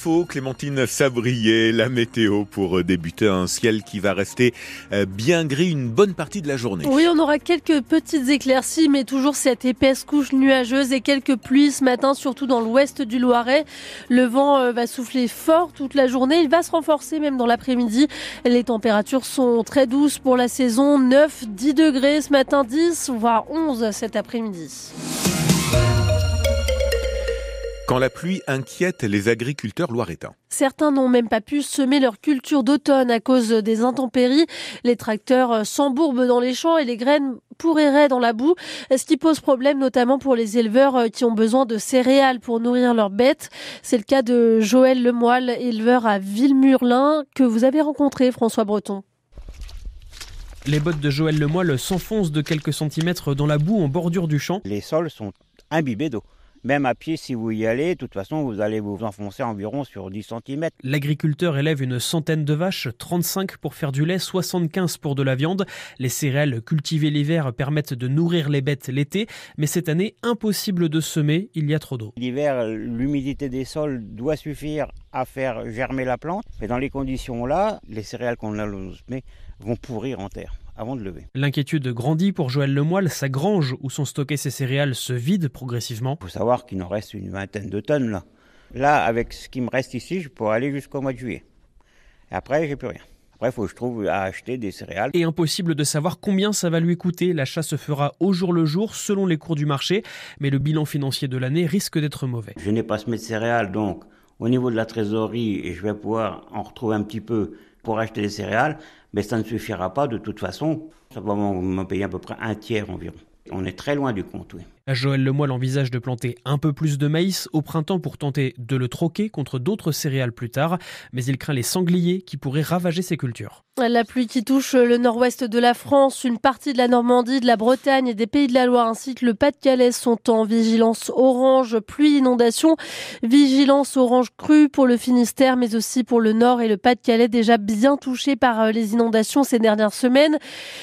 L'info, Clémentine Sabrier, la météo pour débuter un ciel qui va rester euh, bien gris une bonne partie de la journée. Oui, on aura quelques petites éclaircies, mais toujours cette épaisse couche nuageuse et quelques pluies ce matin, surtout dans l'ouest du Loiret. Le vent euh, va souffler fort toute la journée. Il va se renforcer même dans l'après-midi. Les températures sont très douces pour la saison. 9, 10 degrés ce matin, 10, voire 11 cet après-midi. Quand la pluie inquiète les agriculteurs loiretains. Certains n'ont même pas pu semer leur culture d'automne à cause des intempéries. Les tracteurs s'embourbent dans les champs et les graines pourriraient dans la boue, ce qui pose problème notamment pour les éleveurs qui ont besoin de céréales pour nourrir leurs bêtes. C'est le cas de Joël Lemoyle, éleveur à Villemurlin, que vous avez rencontré, François Breton. Les bottes de Joël Lemoyle s'enfoncent de quelques centimètres dans la boue en bordure du champ. Les sols sont imbibés d'eau. Même à pied, si vous y allez, de toute façon, vous allez vous enfoncer environ sur 10 cm. L'agriculteur élève une centaine de vaches, 35 pour faire du lait, 75 pour de la viande. Les céréales cultivées l'hiver permettent de nourrir les bêtes l'été, mais cette année, impossible de semer, il y a trop d'eau. L'hiver, l'humidité des sols doit suffire à faire germer la plante, mais dans les conditions là, les céréales qu'on a semer vont pourrir en terre avant de lever. L'inquiétude grandit pour Joël Lemoyle. Sa grange où sont stockées ses céréales se vide progressivement. Il faut savoir qu'il nous reste une vingtaine de tonnes là. Là, avec ce qui me reste ici, je pourrais aller jusqu'au mois de juillet. Et après, j'ai plus rien. Après, il faut que je trouve à acheter des céréales. Et impossible de savoir combien ça va lui coûter. L'achat se fera au jour le jour, selon les cours du marché. Mais le bilan financier de l'année risque d'être mauvais. Je n'ai pas semé de céréales, donc au niveau de la trésorerie, et je vais pouvoir en retrouver un petit peu pour acheter des céréales, mais ça ne suffira pas de toute façon. Ça va me payer à peu près un tiers environ. On est très loin du compte, oui. Joël Lemoyle envisage de planter un peu plus de maïs au printemps pour tenter de le troquer contre d'autres céréales plus tard, mais il craint les sangliers qui pourraient ravager ses cultures. La pluie qui touche le nord-ouest de la France, une partie de la Normandie, de la Bretagne et des Pays de la Loire ainsi que le Pas-de-Calais sont en vigilance orange, pluie, inondation, vigilance orange crue pour le Finistère mais aussi pour le nord et le Pas-de-Calais déjà bien touchés par euh, les inondations ces dernières semaines.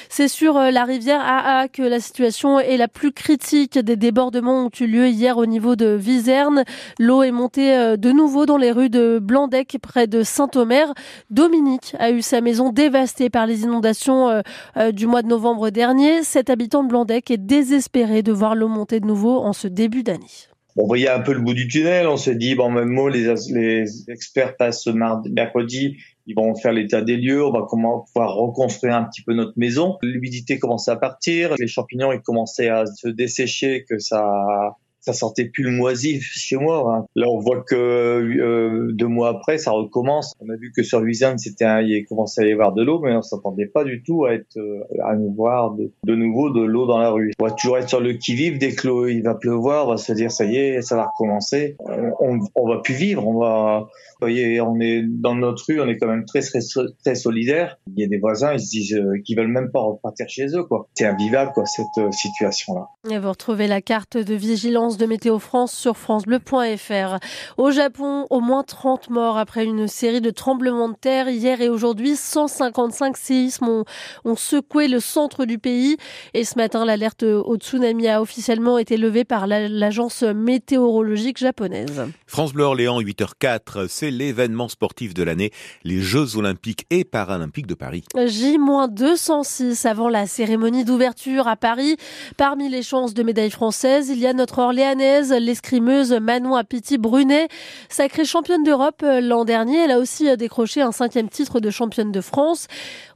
C'est sur euh, la rivière AA que la situation est la plus critique des débordements ont eu lieu hier au niveau de Viserne. L'eau est montée euh, de nouveau dans les rues de Blandec près de Saint-Omer. Dominique a eu sa maison dévastée par les inondations euh, euh, du mois de novembre dernier. Cet habitant de Blandec est désespéré de voir l'eau monter de nouveau en ce début d'année. On voyait un peu le bout du tunnel. On s'est dit, bon, même mot, les, les experts passent mardi, mercredi, ils vont faire l'état des lieux, on va comment pouvoir reconstruire un petit peu notre maison. L'humidité commençait à partir, les champignons ils commençaient à se dessécher, que ça ça sentait plus le moisif chez moi. Hein. Là, on voit que euh, deux mois après, ça recommence. On a vu que sur Louisiane, c'était il commençait à y avoir de l'eau, mais on s'attendait pas du tout à être euh, à nous voir de, nouveau de l'eau dans la rue. On va toujours être sur le qui vive dès que il va pleuvoir, on va se dire ça y est, ça va recommencer. On, on va plus vivre, on va vous voyez, on est dans notre rue, on est quand même très très, très solidaire. Il y a des voisins, ils se disent euh, qu'ils veulent même pas repartir chez eux. C'est invivable, quoi, cette situation-là. Vous retrouvez la carte de vigilance de Météo France sur francebleu.fr. Au Japon, au moins 30 morts après une série de tremblements de terre hier et aujourd'hui. 155 séismes ont, ont secoué le centre du pays. Et ce matin, l'alerte au tsunami a officiellement été levée par l'agence météorologique japonaise. France Bleu Orléans, 8h04, c'est l'événement sportif de l'année, les Jeux olympiques et paralympiques de Paris. J-206 avant la cérémonie d'ouverture à Paris. Parmi les chances de médaille française, il y a notre L'escrimeuse Manon Apiti-Brunet, sacrée championne d'Europe euh, l'an dernier. Elle a aussi euh, décroché un cinquième titre de championne de France.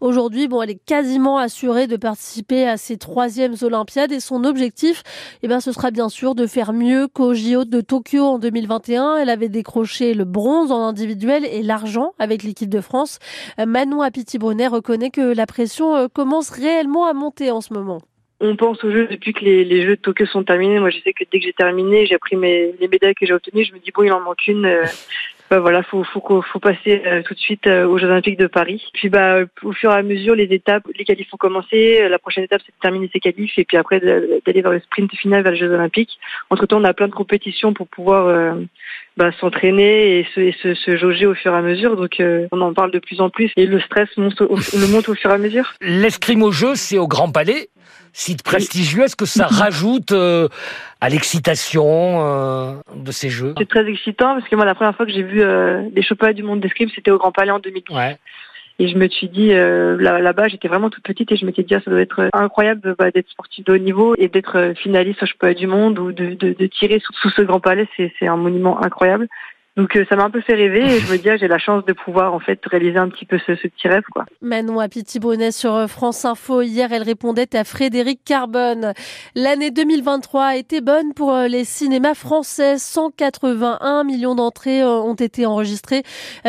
Aujourd'hui, bon, elle est quasiment assurée de participer à ses troisièmes Olympiades et son objectif, eh ben, ce sera bien sûr de faire mieux qu'au JO de Tokyo en 2021. Elle avait décroché le bronze en individuel et l'argent avec l'équipe de France. Euh, Manon Apiti-Brunet reconnaît que la pression commence réellement à monter en ce moment on pense aux Jeux depuis que les, Jeux de Tokyo sont terminés. Moi, je sais que dès que j'ai terminé, j'ai pris mes, les médailles que j'ai obtenues. Je me dis bon, il en manque une. Euh, bah, voilà, faut faut faut passer tout de suite aux Jeux Olympiques de Paris. Puis bah au fur et à mesure, les étapes, les qualifs ont commencé. La prochaine étape, c'est de terminer ses qualifs et puis après d'aller vers le sprint final vers les Jeux Olympiques. Entre temps, on a plein de compétitions pour pouvoir bah, s'entraîner et, se, se, jauger au fur et à mesure. Donc euh, on en parle de plus en plus et le stress monte au, le monte au fur et à mesure. L'escrime au jeu, c'est au Grand Palais. Site prestigieux. Est-ce que ça rajoute euh, à l'excitation euh, de ces jeux? C'est très excitant parce que moi, la première fois que j'ai vu euh, les championnats du monde d'escrime, c'était au Grand Palais en 2012. Ouais. Et je me suis dit, euh, là- là-bas, j'étais vraiment toute petite et je m'étais dit, ah, ça doit être incroyable bah, d'être sportif de haut niveau et d'être euh, finaliste au championnat du monde ou de, de, de tirer sous, sous ce Grand Palais, c'est un monument incroyable. Donc euh, ça m'a un peu fait rêver et je me dis, ah, j'ai la chance de pouvoir en fait réaliser un petit peu ce, ce petit rêve, quoi. Manon Apiti-Bonnet sur euh, France Info. Hier, elle répondait à Frédéric Carbone. L'année 2023 a été bonne pour euh, les cinémas français. 181 millions d'entrées ont été enregistrées,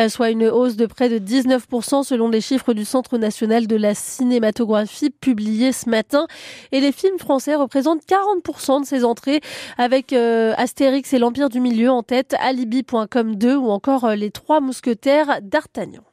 soit une hausse de près de 19% selon les chiffres du Centre national de la cinématographie publiés ce matin. Et les films français représentent 40% de ces entrées avec euh, Astérix et l'Empire du Milieu en tête, Alibi.com 2 ou encore euh, Les Trois Mousquetaires d'Artagnan.